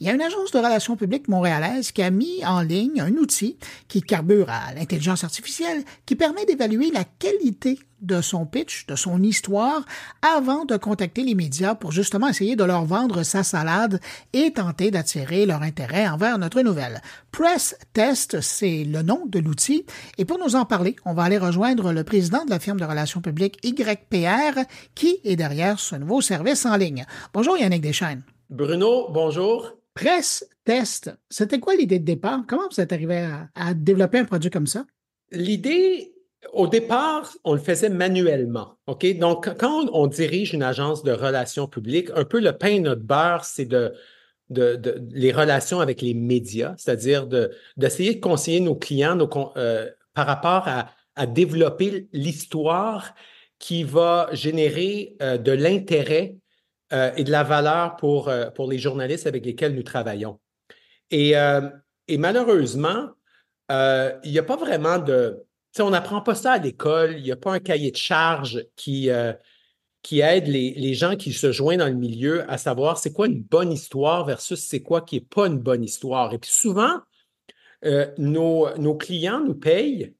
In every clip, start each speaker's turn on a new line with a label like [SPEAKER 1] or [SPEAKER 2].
[SPEAKER 1] il y a une agence de relations publiques montréalaise qui a mis en ligne un outil qui carbure à l'intelligence artificielle qui permet d'évaluer la qualité de son pitch, de son histoire, avant de contacter les médias pour justement essayer de leur vendre sa salade et tenter d'attirer leur intérêt envers notre nouvelle. Press Test, c'est le nom de l'outil. Et pour nous en parler, on va aller rejoindre le président de la firme de relations publiques YPR qui est derrière ce nouveau service en ligne. Bonjour Yannick Deschaines.
[SPEAKER 2] Bruno, bonjour.
[SPEAKER 1] Presse Test, c'était quoi l'idée de départ? Comment vous êtes arrivé à, développer un produit comme ça?
[SPEAKER 2] L'idée, au départ, on le faisait manuellement. OK? Donc, quand on, dirige une agence de relations publiques, un peu le pain notre beurre, c'est de, les relations avec les médias, c'est-à-dire d'essayer de, conseiller nos clients euh, par rapport à, développer l'histoire qui va générer euh, de l'intérêt euh, et de la valeur pour, euh, pour les journalistes avec lesquels nous travaillons. Et, euh, et malheureusement, il n'y a pas vraiment de... On n'apprend pas ça à l'école, il n'y a pas un cahier de charge qui, qui aide les, les, gens qui se joignent dans le milieu à savoir c'est quoi une bonne histoire versus c'est quoi qui n'est pas une bonne histoire. Et puis souvent, nos, nos, clients nous payent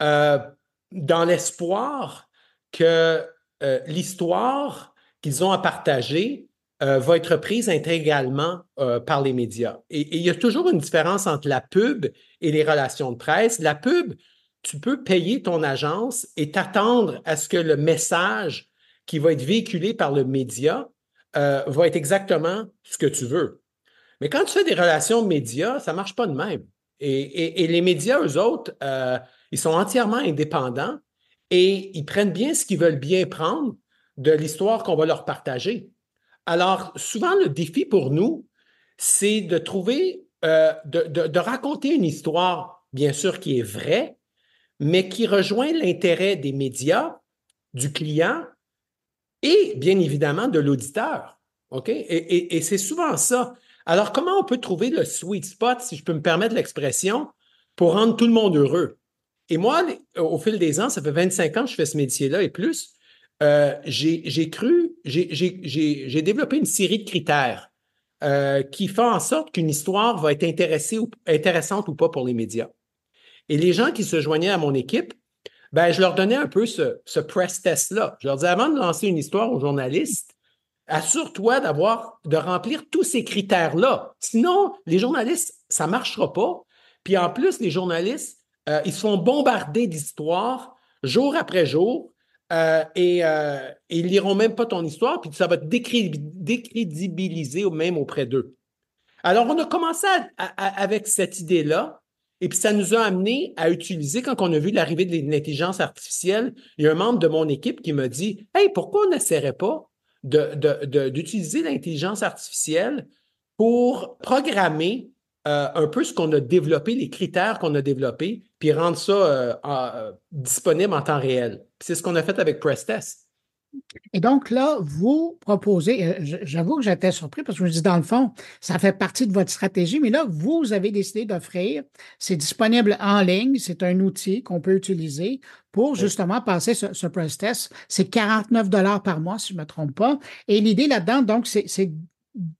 [SPEAKER 2] dans l'espoir que l'histoire qu'ils ont à partager euh, va être prise intégralement euh, par les médias. Et, il y a toujours une différence entre la pub et les relations de presse. La pub, tu peux payer ton agence et t'attendre à ce que le message qui va être véhiculé par le média euh, va être exactement ce que tu veux. Mais quand tu fais des relations médias, ça ne marche pas de même. Et, les médias, eux autres, ils sont entièrement indépendants et ils prennent bien ce qu'ils veulent bien prendre de l'histoire qu'on va leur partager. Alors, souvent, le défi pour nous, c'est de trouver, euh, de, raconter une histoire, bien sûr, qui est vraie, mais qui rejoint l'intérêt des médias, du client et, bien évidemment, de l'auditeur. OK? Et, et c'est souvent ça. Alors, comment on peut trouver le sweet spot, si je peux me permettre l'expression, pour rendre tout le monde heureux? Et moi, au fil des ans, ça fait 25 ans que je fais ce métier-là et plus, euh, j'ai cru, j'ai développé une série de critères euh, qui font en sorte qu'une histoire va être intéressante ou pas pour les médias. Et les gens qui se joignaient à mon équipe, ben, je leur donnais un peu ce, ce press test-là. Je leur disais, avant de lancer une histoire aux journalistes, assure-toi d'avoir, de remplir tous ces critères-là. Sinon, les journalistes, ça ne marchera pas. Puis en plus, les journalistes, euh, ils se font bombarder d'histoires jour après jour euh, et, euh, ils liront même pas ton histoire, puis ça va te décrédibiliser même auprès d'eux. Alors, on a commencé avec cette idée-là, et puis ça nous a amené à utiliser, quand on a vu l'arrivée de l'intelligence artificielle, il y a un membre de mon équipe qui m'a dit Hey, pourquoi on n'essaierait pas d'utiliser l'intelligence artificielle pour programmer euh, un peu ce qu'on a développé, les critères qu'on a développés, puis rendre ça disponible en temps réel. C'est ce qu'on a fait avec PressTest.
[SPEAKER 1] Et donc là, vous proposez, j'avoue que j'étais surpris parce que je me dis, dans le fond, ça fait partie de votre stratégie, mais là, vous avez décidé d'offrir, c'est disponible en ligne, c'est un outil qu'on peut utiliser pour justement passer ce, ce press test. C'est 49 dollars par mois, si je ne me trompe pas. Et l'idée là-dedans, donc, c'est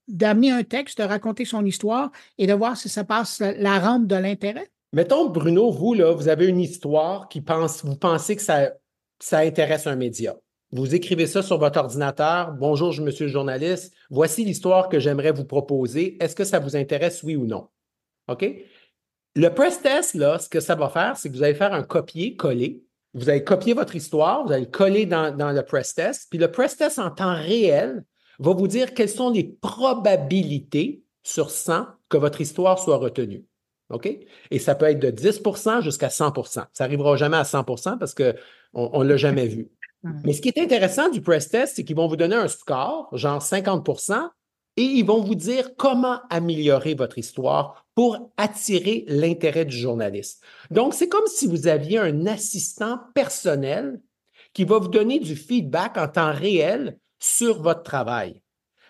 [SPEAKER 1] d'amener un texte, de raconter son histoire et de voir si ça passe la rampe de l'intérêt?
[SPEAKER 2] Mettons, Bruno, vous, là, vous avez une histoire qui pense, vous pensez que ça, ça intéresse un média. Vous écrivez ça sur votre ordinateur. Bonjour, je suis le journaliste. Voici l'histoire que j'aimerais vous proposer. Est-ce que ça vous intéresse, oui ou non? OK? Le press test, là, ce que ça va faire, c'est que vous allez faire un copier-coller. Vous allez copier votre histoire, vous allez coller dans, dans le press test. Puis le press test en temps réel va vous dire quelles sont les probabilités sur 100 que votre histoire soit retenue. OK? Et ça peut être de 10% jusqu'à 100% Ça n'arrivera jamais à 100% parce qu'on ne l'a jamais vu. Mais ce qui est intéressant du press test, c'est qu'ils vont vous donner un score, genre 50% et ils vont vous dire comment améliorer votre histoire pour attirer l'intérêt du journaliste. Donc, c'est comme si vous aviez un assistant personnel qui va vous donner du feedback en temps réel sur votre travail.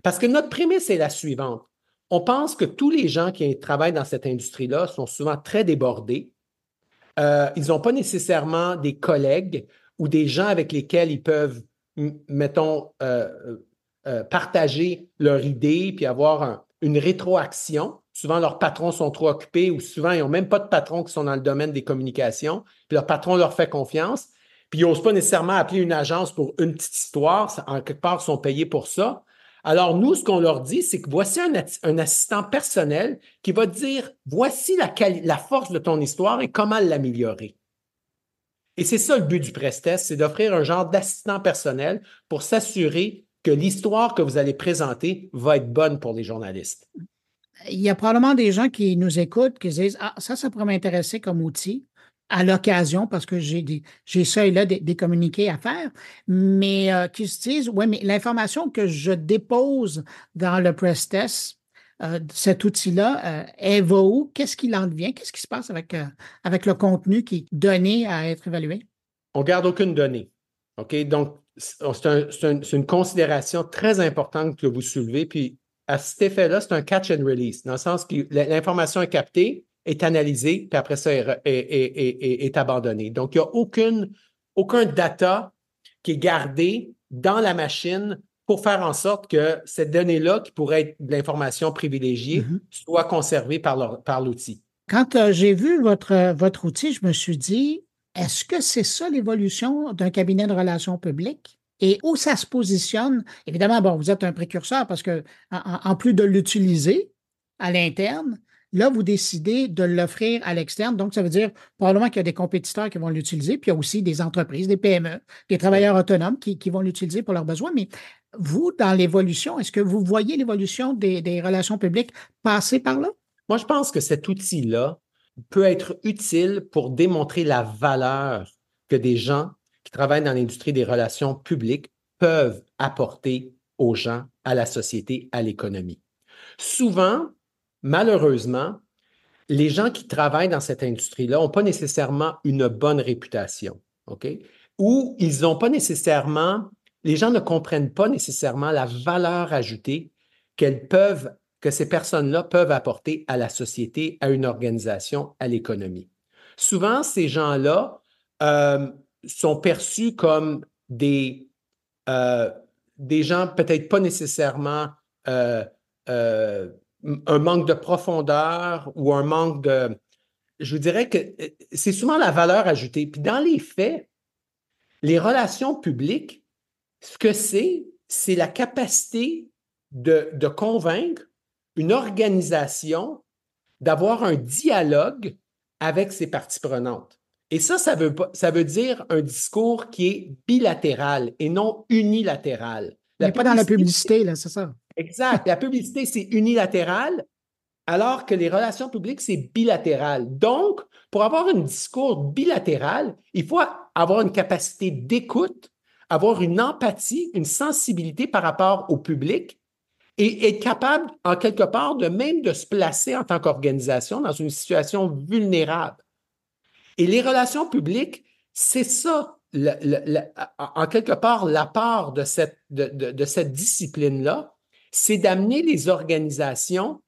[SPEAKER 2] Parce que notre prémisse est la suivante. On pense que tous les gens qui travaillent dans cette industrie-là sont souvent très débordés. Euh, ils n'ont pas nécessairement des collègues ou des gens avec lesquels ils peuvent, mettons, euh, euh, partager leur idée puis avoir une rétroaction. Souvent, leurs patrons sont trop occupés ou souvent, ils n'ont même pas de patrons qui sont dans le domaine des communications. Puis leur patron leur fait confiance. Puis ils n'osent pas nécessairement appeler une agence pour une petite histoire. En quelque part, ils sont payés pour ça. Alors, nous, ce qu'on leur dit, c'est que voici un, assistant personnel qui va dire, voici la, force de ton histoire et comment l'améliorer. Et c'est ça le but du press test, c'est d'offrir un genre d'assistant personnel pour s'assurer que l'histoire que vous allez présenter va être bonne pour les journalistes.
[SPEAKER 1] Il y a probablement des gens qui nous écoutent, qui se disent Ah, ça, ça pourrait m'intéresser comme outil à l'occasion parce que j'ai des, j'ai ça et là des, communiqués à faire, mais euh, qui se disent Ouais, mais l'information que je dépose dans le press test, euh, cet outil-là, euh, elle va où? Qu'est-ce qu'il en devient? Qu'est-ce qui se passe avec, avec le contenu qui est donné à être évalué?
[SPEAKER 2] On ne garde aucune donnée. OK? Donc, c'est une considération très importante que vous soulevez. Puis, à cet effet-là, c'est un catch and release, dans le sens que l'information est captée, est analysée, puis après ça est, est, abandonnée. Donc, il n'y a aucune, aucun data qui est gardé dans la machine pour faire en sorte que cette donnée-là, qui pourrait être de l'information privilégiée, mm-hmm. soit conservée par l'outil.
[SPEAKER 1] Quand euh, j'ai vu votre, votre outil, je me suis dit, est-ce que c'est ça l'évolution d'un cabinet de relations publiques? Et où ça se positionne? Évidemment, bon, vous êtes un précurseur parce que, en, plus de l'utiliser à l'interne, là, vous décidez de l'offrir à l'externe. Donc, ça veut dire probablement qu'il y a des compétiteurs qui vont l'utiliser, puis il y a aussi des entreprises, des PME, des travailleurs autonomes qui, vont l'utiliser pour leurs besoins. Mais vous, dans l'évolution, est-ce que vous voyez l'évolution des, des relations publiques passer par là?
[SPEAKER 2] Moi, je pense que cet outil-là, peut être utile pour démontrer la valeur que des gens qui travaillent dans l'industrie des relations publiques peuvent apporter aux gens, à la société, à l'économie. Souvent, malheureusement, les gens qui travaillent dans cette industrie-là n'ont pas nécessairement une bonne réputation? Ou ils n'ont pas nécessairement, les gens ne comprennent pas nécessairement la valeur ajoutée qu'elles peuvent que ces personnes-là peuvent apporter à la société, à une organisation, à l'économie. Souvent, ces gens-là euh, sont perçus comme des, euh, des gens peut-être pas nécessairement euh, un manque de profondeur ou un manque de... Je vous dirais que c'est souvent la valeur ajoutée. Puis dans les faits, les relations publiques, ce que c'est, c'est la capacité de, de convaincre une organisation d'avoir un dialogue avec ses parties prenantes. Et ça, ça veut, ça veut dire un discours qui est bilatéral et non unilatéral.
[SPEAKER 1] La pas dans la publicité, là, c'est ça.
[SPEAKER 2] Exact. La publicité, c'est unilatéral, alors que les relations publiques, c'est bilatéral. Donc, pour avoir un discours bilatéral, il faut avoir une capacité d'écoute, avoir une empathie, une sensibilité par rapport au public et être capable, en quelque part, de même de se placer en tant qu'organisation dans une situation vulnérable. Et les relations publiques, c'est ça, en quelque part, la part de cette, de, cette discipline-là, c'est d'amener les organisations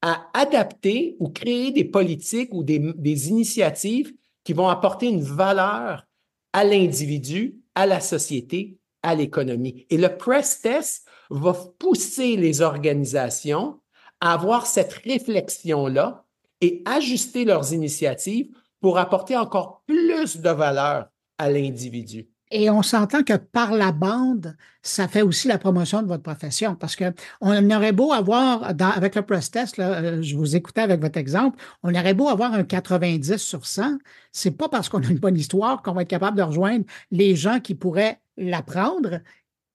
[SPEAKER 2] à adapter ou créer des politiques ou des, initiatives qui vont apporter une valeur à l'individu, à la société, à l'économie. Et le press test va pousser les organisations à avoir cette réflexion-là et ajuster leurs initiatives pour apporter encore plus de valeur à l'individu.
[SPEAKER 1] Et on s'entend que par la bande, ça fait aussi la promotion de votre profession. Parce que on aurait beau avoir, avec le press test, euh, je vous écoutais avec votre exemple, on aurait beau avoir un 90 sur 100, c'est pas parce qu'on a une bonne histoire qu'on va être capable de rejoindre les gens qui pourraient l'apprendre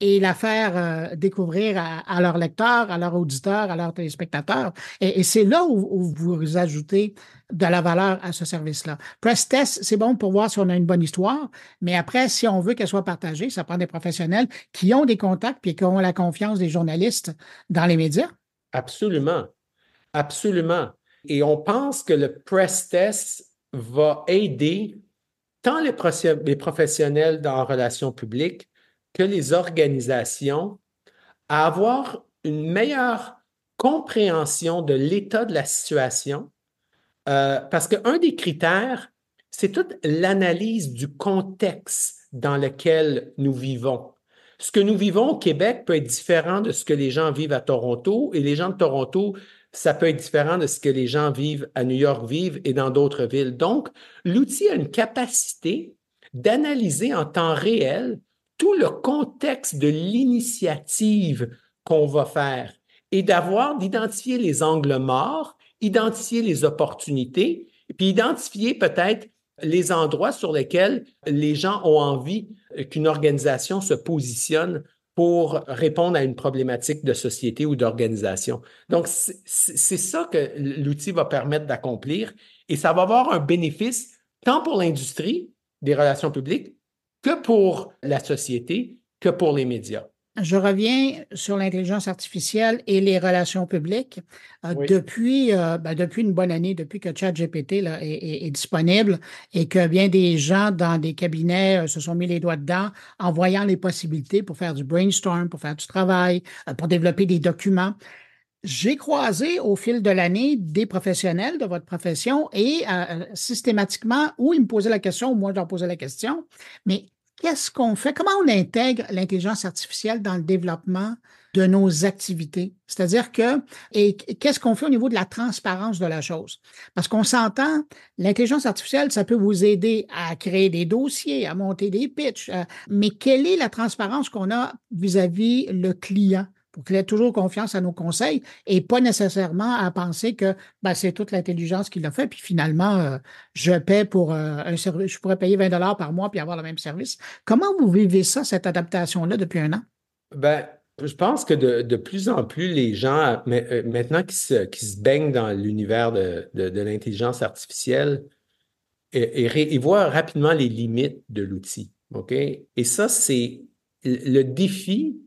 [SPEAKER 1] et la faire euh, découvrir à, leurs lecteurs, à leurs auditeurs, à leurs téléspectateurs. Et, c'est là où, vous ajoutez de la valeur à ce service-là. Press Test, c'est bon pour voir si on a une bonne histoire, mais après, si on veut qu'elle soit partagée, ça prend des professionnels qui ont des contacts et qui ont la confiance des journalistes dans les médias.
[SPEAKER 2] Absolument. Absolument. Et on pense que le Press Test va aider tant les, les professionnels dans relations publiques que les organisations à avoir une meilleure compréhension de l'état de la situation, euh, parce qu'un des critères, c'est toute l'analyse du contexte dans lequel nous vivons. ce que nous vivons au Québec peut être différent de ce que les gens vivent à Toronto et les gens de Toronto, ça peut être différent de ce que les gens vivent à New York, vivent et dans d'autres villes. Donc, l'outil a une capacité d'analyser en temps réel tout le contexte de l'initiative qu'on va faire et d'avoir, d'identifier les angles morts, identifier les opportunités, puis identifier peut-être les endroits sur lesquels les gens ont envie qu'une organisation se positionne pour répondre à une problématique de société ou d'organisation. Donc, c'est ça que l'outil va permettre d'accomplir et ça va avoir un bénéfice tant pour l'industrie des relations publiques que pour la société, que pour les médias.
[SPEAKER 1] Je reviens sur l'intelligence artificielle et les relations publiques. Euh, depuis, euh, ben, depuis une bonne année, depuis que ChatGPT là, est, est, disponible et que bien des gens dans des cabinets euh, se sont mis les doigts dedans en voyant les possibilités pour faire du brainstorm, pour faire du travail, pour développer des documents. J'ai croisé au fil de l'année des professionnels de votre profession et systématiquement, où ils me posaient la question, ou moi je leur posais la question, mais qu'est-ce qu'on fait? Comment on intègre l'intelligence artificielle dans le développement de nos activités? C'est-à-dire que, et qu'est-ce qu'on fait au niveau de la transparence de la chose? Parce qu'on s'entend, l'intelligence artificielle, ça peut vous aider à créer des dossiers, à monter des pitchs, euh, mais quelle est la transparence qu'on a vis-à-vis -vis le client? Pour qu'il ait toujours confiance à nos conseils et pas nécessairement à penser que ben, c'est toute l'intelligence qui l'a fait, puis finalement, euh, je paie pour euh, un service, je pourrais payer 20 dollars par mois puis avoir le même service. Comment vous vivez ça, cette adaptation-là, depuis un an?
[SPEAKER 2] Ben, je pense que de, plus en plus, les gens, euh, maintenant qui se, se baignent dans l'univers de, l'intelligence artificielle, ils voient rapidement les limites de l'outil. OK? Et ça, c'est le défi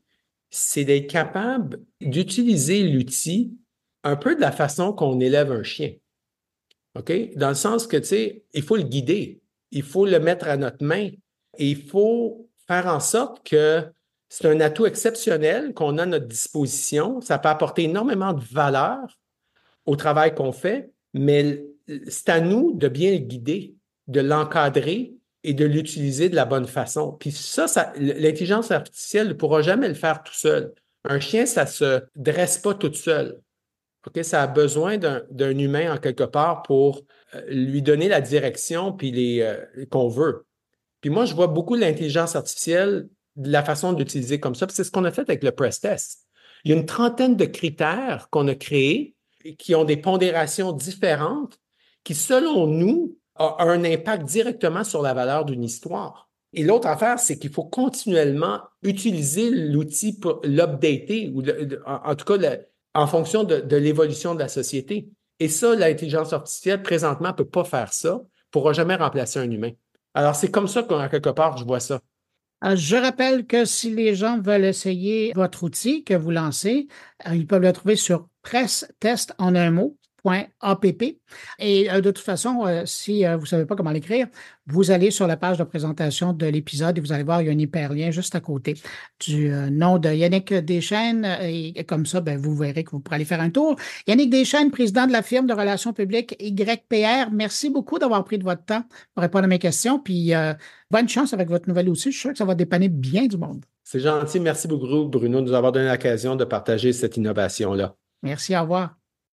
[SPEAKER 2] c'est d'être capable d'utiliser l'outil un peu de la façon qu'on élève un chien. OK? Dans le sens que, tu sais, il faut le guider, il faut le mettre à notre main et il faut faire en sorte que c'est un atout exceptionnel qu'on a à notre disposition. Ça peut apporter énormément de valeur au travail qu'on fait, mais c'est à nous de bien le guider, de l'encadrer et de l'utiliser de la bonne façon. Puis ça, l'intelligence artificielle ne pourra jamais le faire tout seul. Un chien, ça ne se dresse pas tout seul. OK? Ça a besoin d'un humain en quelque part pour euh, lui donner la direction puis les euh, qu'on veut. Puis moi, je vois beaucoup l'intelligence artificielle la façon d'utiliser comme ça. C'est ce qu'on a fait avec le press test. Il y a une trentaine de critères qu'on a créés qui ont des pondérations différentes qui, selon nous, a un impact directement sur la valeur d'une histoire. Et l'autre affaire, c'est qu'il faut continuellement utiliser l'outil pour l'updater, ou en, tout cas en fonction de, l'évolution de la société. Et ça, l'intelligence artificielle, présentement, ne peut pas faire ça, pourra jamais remplacer un humain. Alors, c'est comme ça qu'en quelque part, je vois ça.
[SPEAKER 1] Je rappelle que si les gens veulent essayer votre outil que vous lancez, euh, ils peuvent le trouver sur Presse Test en un mot, .app. Et euh, de toute façon, euh, si euh, vous ne savez pas comment l'écrire, vous allez sur la page de présentation de l'épisode et vous allez voir, il y a un hyperlien juste à côté du nom de Yannick Deschaines. Et comme ça, ben, vous verrez que vous pourrez aller faire un tour. Yannick Deschaines, président de la firme de relations publiques YPR, merci beaucoup d'avoir pris de votre temps pour répondre à mes questions. Puis bonne chance avec votre nouvelle outil. Je suis sûr que ça va dépanner bien du monde.
[SPEAKER 2] C'est gentil. Merci beaucoup, Bruno, de nous avoir donné l'occasion de partager cette innovation-là.
[SPEAKER 1] Merci. Au revoir.